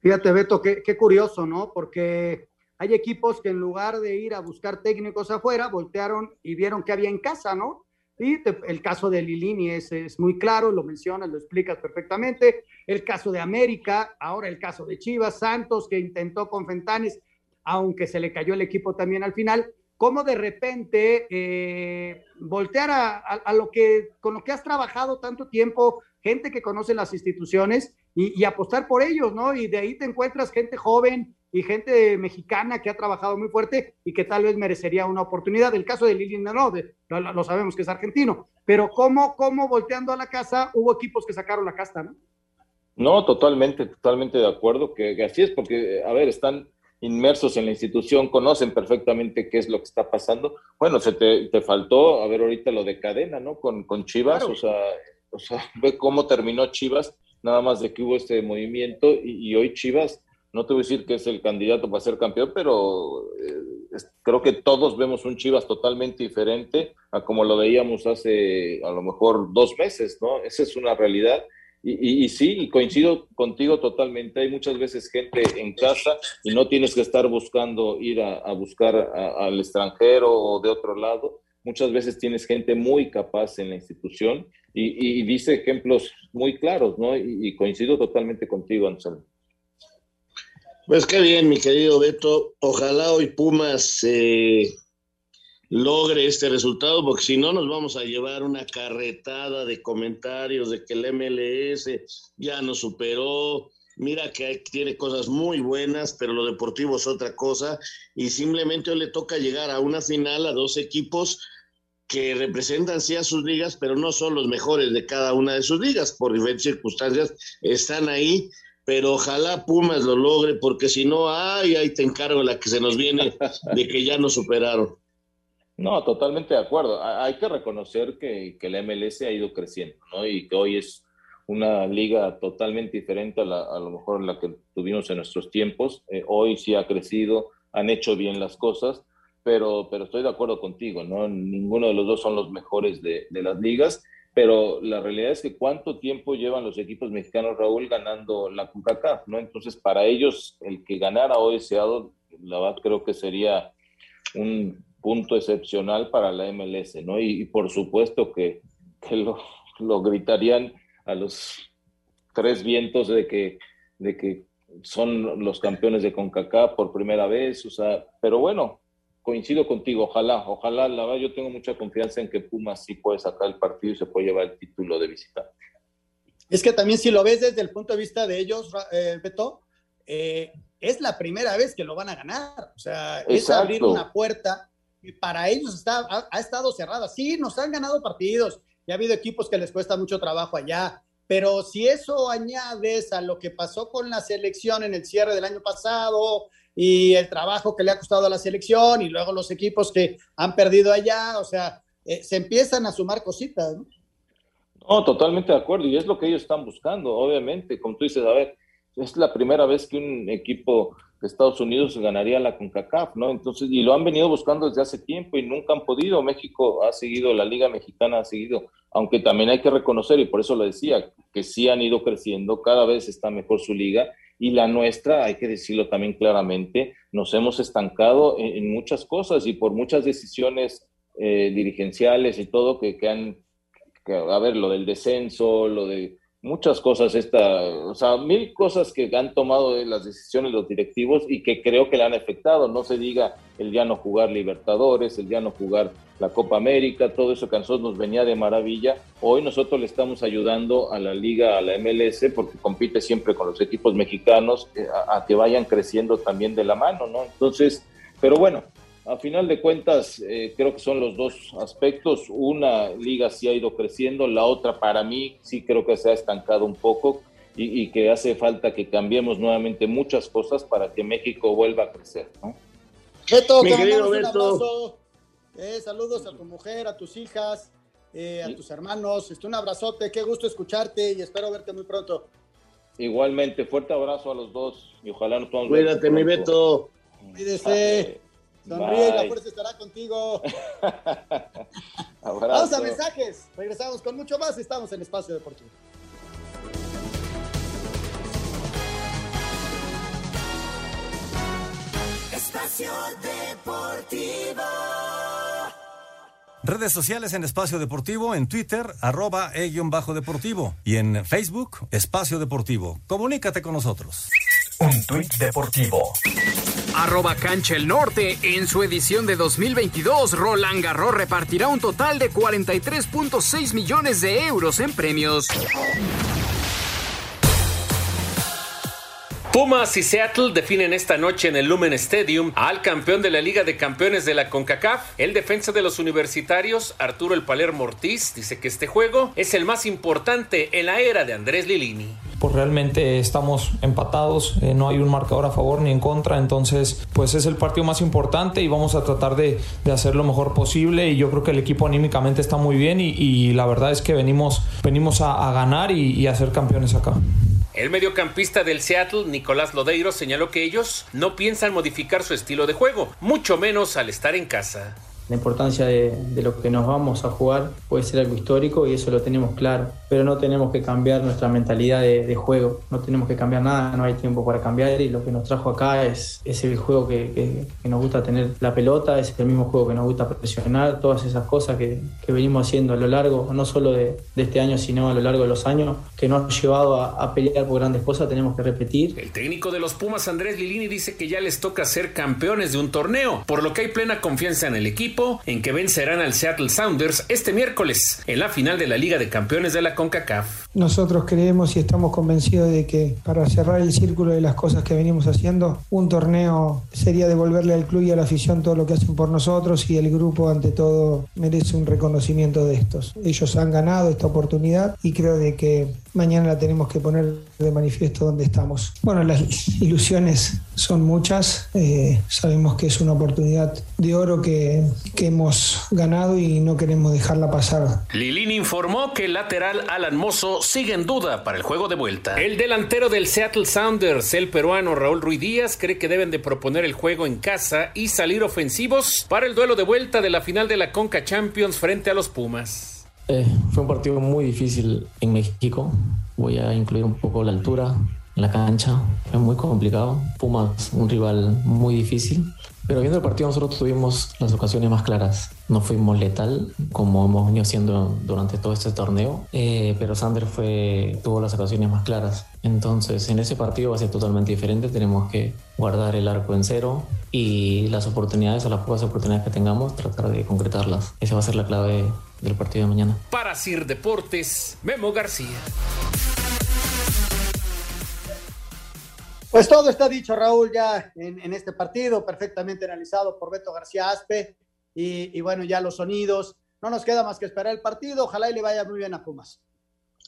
Fíjate, Beto, qué, qué, curioso, ¿no? Porque hay equipos que en lugar de ir a buscar técnicos afuera, voltearon y vieron que había en casa, ¿no? El caso de Lilini es, es muy claro, lo mencionas, lo explicas perfectamente. El caso de América, ahora el caso de Chivas, Santos, que intentó con Fentanes, aunque se le cayó el equipo también al final cómo de repente eh, voltear a, lo que, con lo que has trabajado tanto tiempo, gente que conoce las instituciones y, apostar por ellos, ¿no? Y de ahí te encuentras gente joven y gente mexicana que ha trabajado muy fuerte y que tal vez merecería una oportunidad. El caso de Lili no, lo, lo, sabemos que es argentino, pero ¿cómo, cómo volteando a la casa hubo equipos que sacaron la casta, ¿no? No, totalmente, totalmente de acuerdo que, que así es, porque, a ver, están inmersos en la institución, conocen perfectamente qué es lo que está pasando. Bueno, se te, te faltó, a ver ahorita lo de cadena, ¿no? Con, con Chivas, o, sea, o sea, ve cómo terminó Chivas, nada más de que hubo este movimiento y, hoy Chivas, no te voy a decir que es el candidato para ser campeón, pero eh, creo que todos vemos un Chivas totalmente diferente a como lo veíamos hace a lo mejor dos meses, ¿no? Esa es una realidad y, sí, y coincido contigo totalmente. Hay muchas veces gente en casa y no tienes que estar buscando ir a, buscar al extranjero o de otro lado. Muchas veces tienes gente muy capaz en la institución y, dice ejemplos muy claros, ¿no? Y, coincido totalmente contigo, Anselmo. Pues qué bien, mi querido Beto. Ojalá hoy Pumas eh, logre este resultado, porque si no nos vamos a llevar una carretada de comentarios de que el MLS ya nos superó, mira que tiene cosas muy buenas, pero lo deportivo es otra cosa, y simplemente hoy le toca llegar a una final a dos equipos que representan sí a sus ligas, pero no son los mejores de cada una de sus ligas, por diferentes circunstancias están ahí, pero ojalá Pumas lo logre, porque si no, ay, ahí te encargo la que se nos viene de que ya nos superaron. No, totalmente de acuerdo. Hay que reconocer que, que la MLS ha ido creciendo, ¿no? Y que hoy es una liga totalmente diferente a, la, lo mejor la que tuvimos en nuestros tiempos. Eh, hoy sí ha crecido, han hecho bien las cosas, pero, pero estoy de acuerdo contigo, ¿no? Ninguno de los dos son los mejores de, de las ligas, pero la realidad es que cuánto tiempo llevan los equipos mexicanos, Raúl, ganando la CONCACAF, ¿no? Entonces, para ellos, el que ganara hoy Seattle, la verdad creo que sería un punto excepcional para la MLS, ¿no? Y, por supuesto que, lo, lo, gritarían a los tres vientos de que, de que son los campeones de CONCACAF por primera vez, o sea, pero bueno, coincido contigo, ojalá, ojalá, la verdad yo tengo mucha confianza en que Pumas sí puede sacar el partido y se puede llevar el título de visitante. Es que también si lo ves desde el punto de vista de ellos, eh, Beto, eh, es la primera vez que lo van a ganar, o sea, es abrir una puerta que para ellos está, ha, ha estado cerrada. Sí, nos han ganado partidos y ha habido equipos que les cuesta mucho trabajo allá, pero si eso añades a lo que pasó con la selección en el cierre del año pasado y el trabajo que le ha costado a la selección y luego los equipos que han perdido allá, o sea, eh, se empiezan a sumar cositas, ¿no? No, totalmente de acuerdo, y es lo que ellos están buscando, obviamente, como tú dices, a ver, es la primera vez que un equipo Estados Unidos ganaría la CONCACAF, ¿no? Entonces, y lo han venido buscando desde hace tiempo y nunca han podido. México ha seguido, la Liga Mexicana ha seguido, aunque también hay que reconocer, y por eso lo decía, que sí han ido creciendo, cada vez está mejor su liga, y la nuestra, hay que decirlo también claramente, nos hemos estancado en, muchas cosas y por muchas decisiones eh, dirigenciales y todo que, que han, a ver, lo del descenso, lo de muchas cosas, esta, o sea, mil cosas que han tomado las decisiones los directivos y que creo que le han afectado. No se diga el ya no jugar Libertadores, el ya no jugar la Copa América, todo eso que a nosotros nos venía de maravilla. Hoy nosotros le estamos ayudando a la liga, a la MLS, porque compite siempre con los equipos mexicanos, eh, a que vayan creciendo también de la mano, ¿no? Entonces, pero bueno, a final de cuentas, eh, creo que son los dos aspectos. Una liga sí ha ido creciendo, la otra para mí sí creo que se ha estancado un poco y, que hace falta que cambiemos nuevamente muchas cosas para que México vuelva a crecer. ¿no? Beto, Mi querido Beto. Eh, saludos a tu mujer, a tus hijas, eh, a tus hermanos. Este, un abrazote, qué gusto escucharte y espero verte muy pronto. Igualmente, fuerte abrazo a los dos y ojalá nos podamos Cuídate, mi Beto. Cuídese. Sonríe y la fuerza estará contigo. Vamos a mensajes. Regresamos con mucho más. Estamos en Espacio Deportivo. Espacio Deportivo. Redes sociales en Espacio Deportivo, en Twitter, arroba e-deportivo y en Facebook, Espacio Deportivo. Comunícate con nosotros. Un tuit deportivo Arroba Cancha el Norte. En su edición de 2022, Roland Garros repartirá un total de 43.6 millones de euros en premios. Pumas y Seattle definen esta noche en el Lumen Stadium al campeón de la Liga de Campeones de la CONCACAF. El defensa de los universitarios, Arturo El Palermo Ortiz, dice que este juego es el más importante en la era de Andrés Lilini pues realmente estamos empatados, eh, no hay un marcador a favor ni en contra, entonces pues es el partido más importante y vamos a tratar de, hacer lo mejor posible y yo creo que el equipo anímicamente está muy bien y, la verdad es que venimos, venimos a, ganar y, y a ser campeones acá. El mediocampista del Seattle, Nicolás Lodeiro, señaló que ellos no piensan modificar su estilo de juego, mucho menos al estar en casa. La importancia de, lo que nos vamos a jugar puede ser algo histórico y eso lo tenemos claro, pero no tenemos que cambiar nuestra mentalidad de, juego, no tenemos que cambiar nada, no hay tiempo para cambiar y lo que nos trajo acá es, es el juego que, nos gusta tener la pelota, es el mismo juego que nos gusta presionar, todas esas cosas que, venimos haciendo a lo largo, no solo de, este año, sino a lo largo de los años, que nos han llevado a, a pelear por grandes cosas, tenemos que repetir. El técnico de los Pumas, Andrés Lilini, dice que ya les toca ser campeones de un torneo, por lo que hay plena confianza en el equipo en que vencerán al Seattle Sounders este miércoles en la final de la Liga de Campeones de la CONCACAF. Nosotros creemos y estamos convencidos de que para cerrar el círculo de las cosas que venimos haciendo, un torneo sería devolverle al club y a la afición todo lo que hacen por nosotros y el grupo ante todo merece un reconocimiento de estos. Ellos han ganado esta oportunidad y creo de que mañana la tenemos que poner de manifiesto donde estamos. Bueno, las ilusiones son muchas, eh, sabemos que es una oportunidad de oro que, hemos ganado y no queremos dejarla pasar. Lilín informó que el lateral Alan Mozo sigue en duda para el juego de vuelta. El delantero del Seattle Sounders, el peruano Raúl Ruiz Díaz, cree que deben de proponer el juego en casa y salir ofensivos para el duelo de vuelta de la final de la Conca Champions frente a los Pumas. Eh, fue un partido muy difícil en México. Voy a incluir un poco la altura, la cancha. Fue muy complicado. Pumas, un rival muy difícil. Pero viendo el partido nosotros tuvimos las ocasiones más claras. No fuimos letal como hemos venido siendo durante todo este torneo, eh, pero Sander fue, tuvo las ocasiones más claras. Entonces en ese partido va a ser totalmente diferente. Tenemos que guardar el arco en cero y las oportunidades, o las pocas oportunidades que tengamos, tratar de concretarlas. Esa va a ser la clave del partido de mañana. Para Sir Deportes, Memo García. Pues todo está dicho, Raúl, ya en, en, este partido, perfectamente analizado por Beto García Aspe. Y, y, bueno, ya los sonidos. No nos queda más que esperar el partido. Ojalá y le vaya muy bien a Pumas.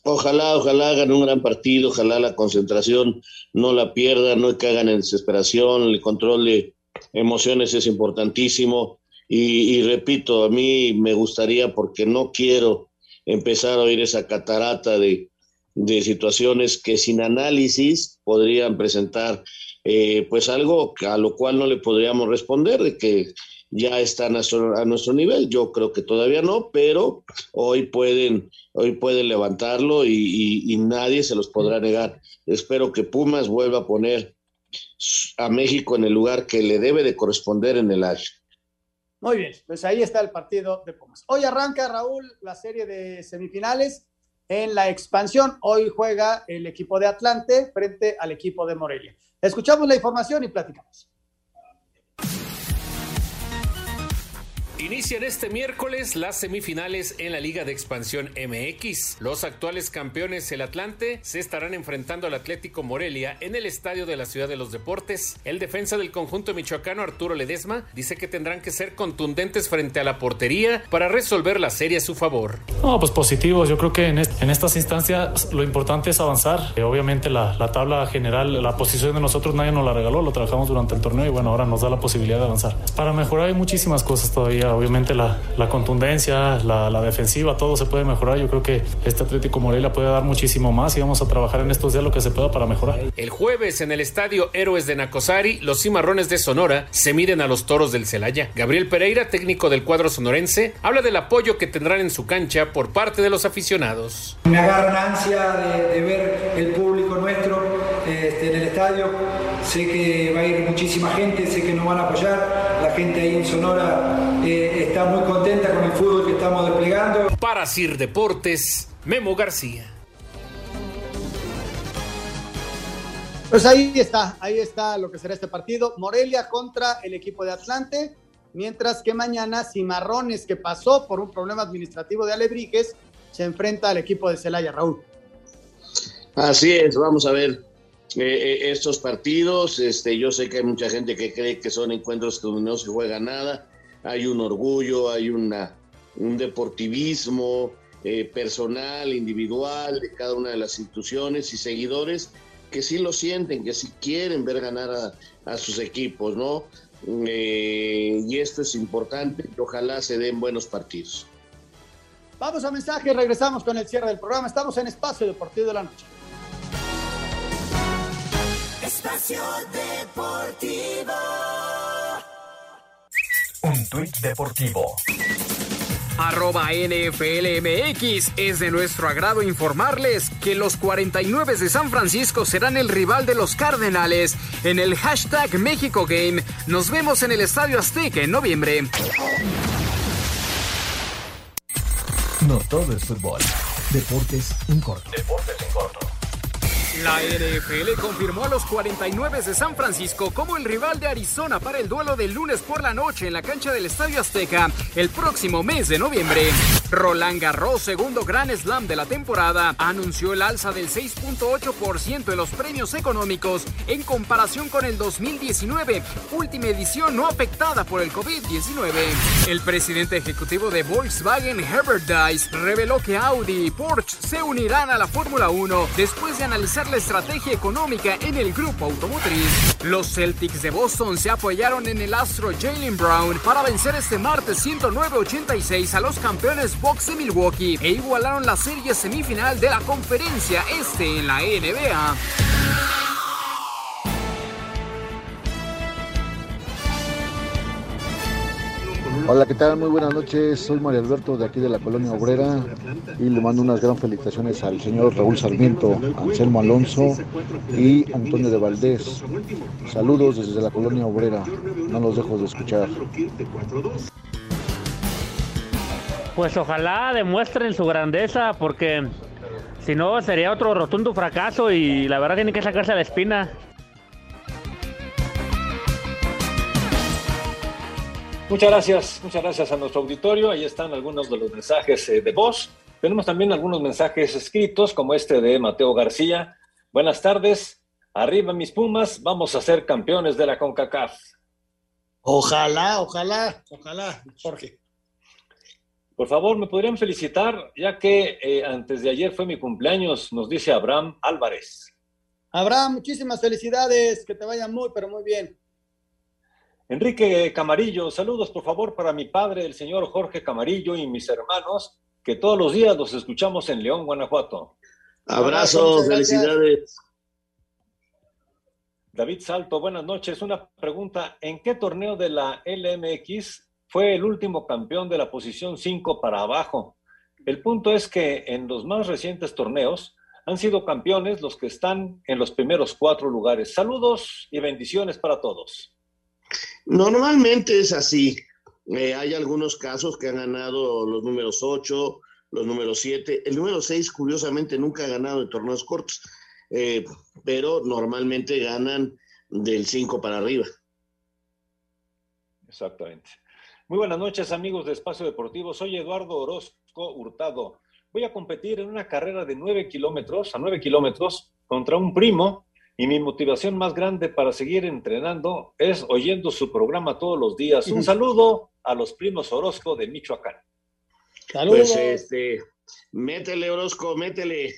Ojalá, ojalá hagan un gran partido. Ojalá la concentración no la pierdan, no caigan en desesperación. El control de emociones es importantísimo. Y, repito, a mí me gustaría, porque no quiero empezar a oír esa catarata de de situaciones que sin análisis podrían presentar eh, pues algo a lo cual no le podríamos responder de que ya están a, a, nuestro nivel. Yo creo que todavía no, pero hoy pueden, hoy pueden levantarlo y, nadie se los podrá negar. Espero que Pumas vuelva a poner a México en el lugar que le debe de corresponder en el H. Muy bien, pues ahí está el partido de Pumas. Hoy arranca, Raúl, la serie de semifinales en la expansión. Hoy juega el equipo de Atlante frente al equipo de Morelia. Escuchamos la información y platicamos. Inician este miércoles las semifinales en la Liga de Expansión MX. Los actuales campeones, el Atlante, se estarán enfrentando al Atlético Morelia en el estadio de la Ciudad de los Deportes. El defensa del conjunto michoacano, Arturo Ledesma, dice que tendrán que ser contundentes frente a la portería para resolver la serie a su favor. No, pues positivos. Yo creo que en, est en estas instancias lo importante es avanzar. Eh, obviamente la, tabla general, la posición de nosotros nadie nos la regaló, lo trabajamos durante el torneo y bueno, ahora nos da la posibilidad de avanzar. Para mejorar hay muchísimas cosas todavía obviamente la, la contundencia, la, la, defensiva, todo se puede mejorar. Yo creo que este Atlético Morelia puede dar muchísimo más y vamos a trabajar en estos días lo que se pueda para mejorar. El jueves en el estadio Héroes de Nacosari, los cimarrones de Sonora se miden a los toros del Celaya. Gabriel Pereira, técnico del cuadro sonorense, habla del apoyo que tendrán en su cancha por parte de los aficionados. Me agarra ansia de, de ver el público nuestro este, en el estadio. Sé que va a ir muchísima gente, sé que nos van a apoyar. La gente ahí en Sonora eh, está muy contenta con el fútbol que estamos desplegando. Para Sir Deportes, Memo García. Pues ahí está, ahí está lo que será este partido. Morelia contra el equipo de Atlante, mientras que mañana Cimarrones, que pasó por un problema administrativo de Alebrijes, se enfrenta al equipo de Celaya, Raúl. Así es, vamos a ver eh, estos partidos. Este, yo sé que hay mucha gente que cree que son encuentros que no se juega nada. Hay un orgullo, hay una, un deportivismo eh, personal, individual de cada una de las instituciones y seguidores que sí lo sienten, que sí quieren ver ganar a, sus equipos, ¿no? Eh, y esto es importante, ojalá se den buenos partidos. Vamos a mensaje, regresamos con el cierre del programa. Estamos en Espacio Deportivo de la Noche. Espacio Deportivo. Un tuit deportivo. Arroba NFLMX. Es de nuestro agrado informarles que los 49 de San Francisco serán el rival de los Cardenales en el hashtag México Game. Nos vemos en el Estadio Azteca en noviembre. No todo es fútbol. Deportes en corto. Deportes en corto. La NFL confirmó a los 49 de San Francisco como el rival de Arizona para el duelo del lunes por la noche en la cancha del Estadio Azteca el próximo mes de noviembre. Roland Garros, segundo Grand Slam de la temporada, anunció el alza del 6.8% en los premios económicos en comparación con el 2019, última edición no afectada por el COVID-19. El presidente ejecutivo de Volkswagen, Herbert Dice, reveló que Audi y Porsche se unirán a la Fórmula 1 después de analizar la estrategia económica en el grupo automotriz. Los Celtics de Boston se apoyaron en el astro Jalen Brown para vencer este martes 109-86 a los campeones Bucks de Milwaukee e igualaron la serie semifinal de la conferencia este en la NBA. Hola, ¿qué tal? Muy buenas noches. Soy Mario Alberto de aquí de la Colonia Obrera y le mando unas gran felicitaciones al señor Raúl Sarmiento, Anselmo Alonso y Antonio de Valdés. Saludos desde la Colonia Obrera. No los dejo de escuchar. Pues ojalá demuestren su grandeza porque si no sería otro rotundo fracaso y la verdad tiene que sacarse la espina. Muchas gracias, muchas gracias a nuestro auditorio. Ahí están algunos de los mensajes eh, de voz. Tenemos también algunos mensajes escritos, como este de Mateo García. Buenas tardes. Arriba mis Pumas, vamos a ser campeones de la CONCACAF. Ojalá, ojalá, ojalá, Jorge. Por favor, me podrían felicitar, ya que eh, antes de ayer fue mi cumpleaños, nos dice Abraham Álvarez. Abraham, muchísimas felicidades, que te vaya muy, pero muy bien. Enrique Camarillo, saludos por favor para mi padre, el señor Jorge Camarillo y mis hermanos, que todos los días los escuchamos en León, Guanajuato. Abrazo, felicidades. David Salto, buenas noches. Una pregunta, ¿en qué torneo de la LMX fue el último campeón de la posición 5 para abajo? El punto es que en los más recientes torneos han sido campeones los que están en los primeros cuatro lugares. Saludos y bendiciones para todos. Normalmente es así. Eh, hay algunos casos que han ganado los números 8, los números 7. El número 6, curiosamente, nunca ha ganado en torneos cortos, eh, pero normalmente ganan del 5 para arriba. Exactamente. Muy buenas noches, amigos de Espacio Deportivo. Soy Eduardo Orozco Hurtado. Voy a competir en una carrera de 9 kilómetros, a 9 kilómetros, contra un primo y mi motivación más grande para seguir entrenando es oyendo su programa todos los días. Un saludo a los primos Orozco de Michoacán. Saludos. Pues este, métele Orozco, métele.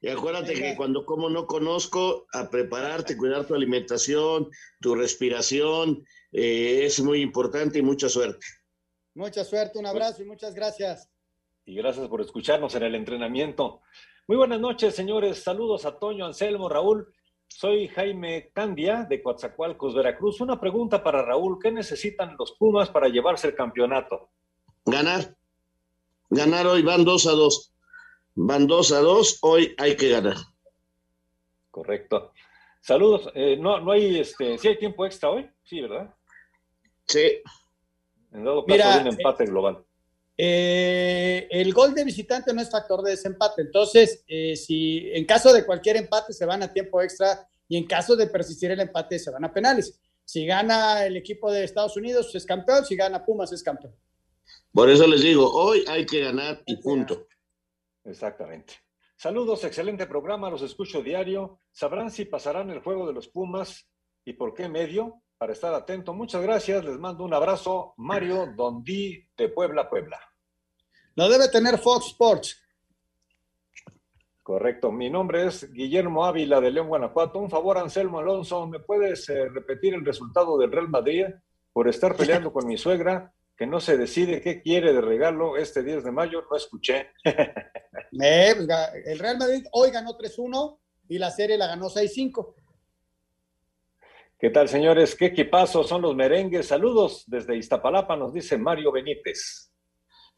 Y acuérdate que cuando como no conozco, a prepararte, cuidar tu alimentación, tu respiración, eh, es muy importante y mucha suerte. Mucha suerte, un abrazo y muchas gracias. Y gracias por escucharnos en el entrenamiento. Muy buenas noches, señores. Saludos a Toño, Anselmo, Raúl. Soy Jaime Candia de Coatzacoalcos, Veracruz. Una pregunta para Raúl. ¿Qué necesitan los Pumas para llevarse el campeonato? Ganar. Ganar hoy van dos a dos. Van dos a dos. Hoy hay que ganar. Correcto. Saludos. Eh, no, no hay, este, ¿sí hay tiempo extra hoy? Sí, ¿verdad? Sí. En dado caso, Mira, hay un empate global. Eh, el gol de visitante no es factor de desempate. Entonces, eh, si en caso de cualquier empate se van a tiempo extra y en caso de persistir el empate se van a penales. Si gana el equipo de Estados Unidos es campeón, si gana Pumas es campeón. Por eso les digo, hoy hay que ganar y punto. Exactamente. Saludos, excelente programa, los escucho diario. ¿Sabrán si pasarán el juego de los Pumas y por qué medio? Para estar atento. Muchas gracias, les mando un abrazo. Mario Dondí de Puebla, Puebla. Lo debe tener Fox Sports. Correcto. Mi nombre es Guillermo Ávila de León, Guanajuato. Un favor, Anselmo Alonso, ¿me puedes eh, repetir el resultado del Real Madrid por estar peleando con mi suegra, que no se decide qué quiere de regalo este 10 de mayo? No escuché. Eh, pues, el Real Madrid hoy ganó 3-1 y la serie la ganó 6-5. ¿Qué tal, señores? ¿Qué equipazo son los merengues? Saludos desde Iztapalapa, nos dice Mario Benítez.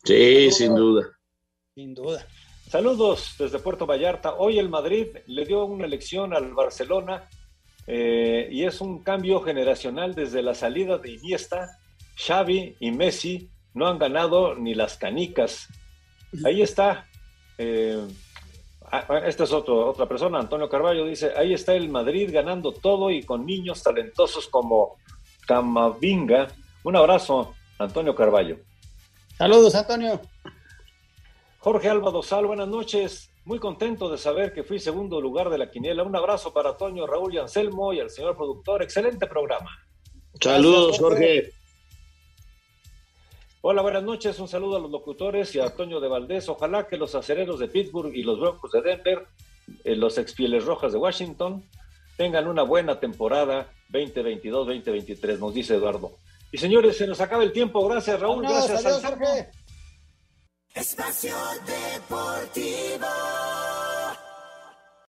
Sí, sin duda. Sin duda. Saludos desde Puerto Vallarta. Hoy el Madrid le dio una lección al Barcelona eh, y es un cambio generacional desde la salida de Iniesta. Xavi y Messi no han ganado ni las canicas. Ahí está. eh, esta es otro- otra persona, Antonio Carballo, dice, ahí está el Madrid ganando todo y con niños talentosos como Camavinga. Un abrazo, Antonio Carballo. Saludos, Antonio. Jorge Alba Dosal, buenas noches. Muy contento de saber que fui segundo lugar de la quiniela. Un abrazo para Toño, Raúl y Anselmo y al señor productor. Excelente programa. Saludos, Jorge. Hola, buenas noches. Un saludo a los locutores y a Toño de Valdés. Ojalá que los acereros de Pittsburgh y los Broncos de Denver, eh, los expieles rojas de Washington, tengan una buena temporada 2022-2023, nos dice Eduardo. Y señores, se nos acaba el tiempo. Gracias, Raúl. Gracias, adiós. Jorge. Espacio Deportivo.